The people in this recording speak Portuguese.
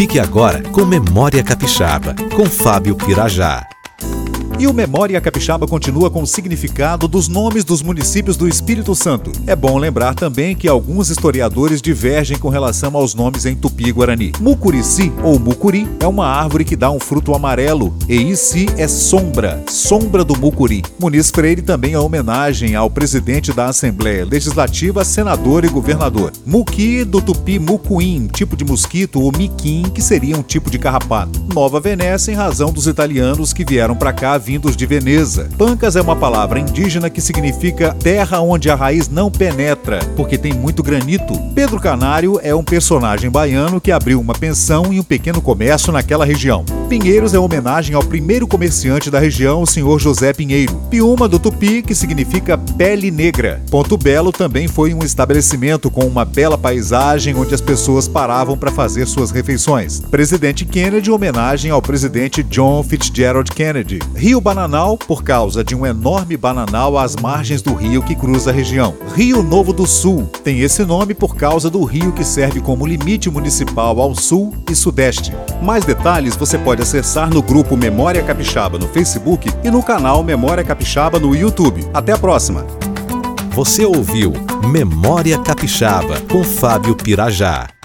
Fique agora com Memória Capixaba, com Fábio Pirajá. E o Memória Capixaba continua com o significado dos nomes dos municípios do Espírito Santo. É bom lembrar também que alguns historiadores divergem com relação aos nomes em tupi-guarani. Mucurici ou mucuri é uma árvore que dá um fruto amarelo e Ici é sombra, sombra do mucuri. Muniz Freire também é homenagem ao presidente da Assembleia Legislativa, senador e governador. Muqui do tupi mucuim, tipo de mosquito, ou miquim, que seria um tipo de carrapato. Nova Venécia em razão dos italianos que vieram para cá vindos de Veneza. Pancas é uma palavra indígena que significa terra onde a raiz não penetra, porque tem muito granito. Pedro Canário é um personagem baiano que abriu uma pensão e um pequeno comércio naquela região. Pinheiros é homenagem ao primeiro comerciante da região, o senhor José Pinheiro. Piuma do Tupi, que significa pele negra. Ponto Belo também foi um estabelecimento com uma bela paisagem onde as pessoas paravam para fazer suas refeições. Presidente Kennedy, homenagem ao presidente John Fitzgerald Kennedy. Rio Bananal, por causa de um enorme bananal às margens do rio que cruza a região. Rio Novo do Sul tem esse nome por causa do rio que serve como limite municipal ao sul e sudeste. Mais detalhes você pode acessar no grupo Memória Capixaba no Facebook e no canal Memória Capixaba no YouTube. Até a próxima! Você ouviu Memória Capixaba com Fábio Pirajá.